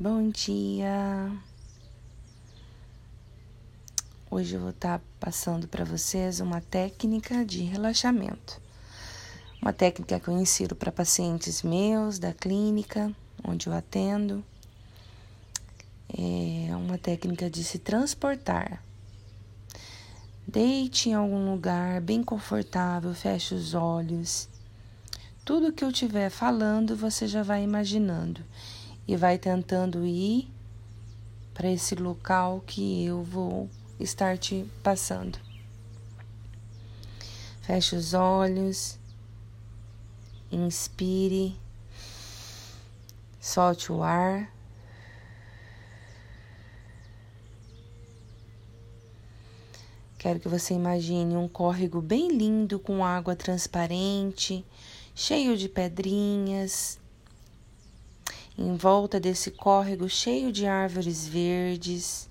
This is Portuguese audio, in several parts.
Bom dia. Hoje eu vou estar passando para vocês uma técnica de relaxamento. Uma técnica que eu ensino para pacientes meus da clínica onde eu atendo. É uma técnica de se transportar. Deite em algum lugar bem confortável, feche os olhos. Tudo que eu estiver falando, você já vai imaginando e vai tentando ir para esse local que eu vou estar te passando. Feche os olhos, inspire, solte o ar. Quero que você imagine um córrego bem lindo com água transparente, cheio de pedrinhas, em volta desse córrego cheio de árvores verdes,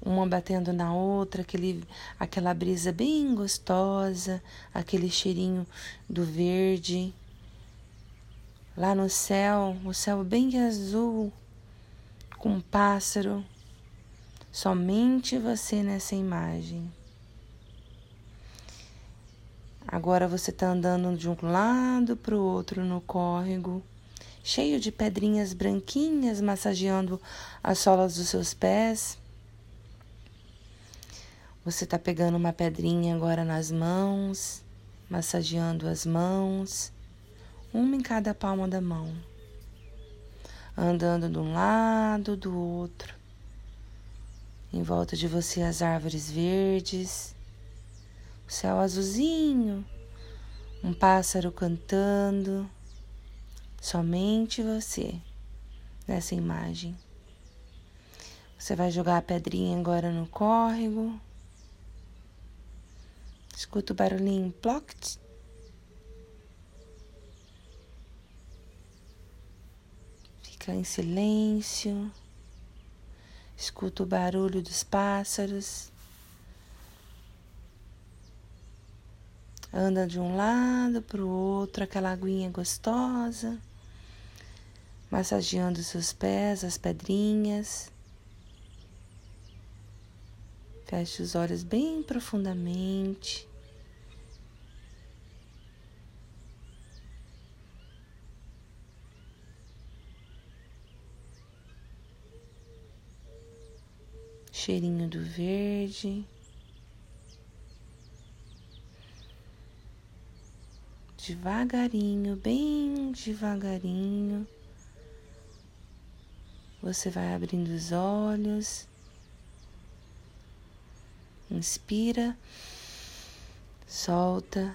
uma batendo na outra, aquele, aquela brisa bem gostosa, aquele cheirinho do verde. Lá no céu, o céu bem azul, com um pássaro, somente você nessa imagem. Agora você está andando de um lado para o outro no córrego cheio de pedrinhas branquinhas massageando as solas dos seus pés. Você está pegando uma pedrinha agora nas mãos, massageando as mãos, uma em cada palma da mão, andando de um lado do outro. Em volta de você as árvores verdes, o céu azulzinho, um pássaro cantando. Somente você nessa imagem. Você vai jogar a pedrinha agora no córrego. Escuta o barulhinho ploct. Fica em silêncio. Escuta o barulho dos pássaros. Anda de um lado para o outro, aquela aguinha gostosa massageando seus pés, as pedrinhas. Feche os olhos bem profundamente. Cheirinho do verde. Devagarinho, bem devagarinho. Você vai abrindo os olhos. Inspira, solta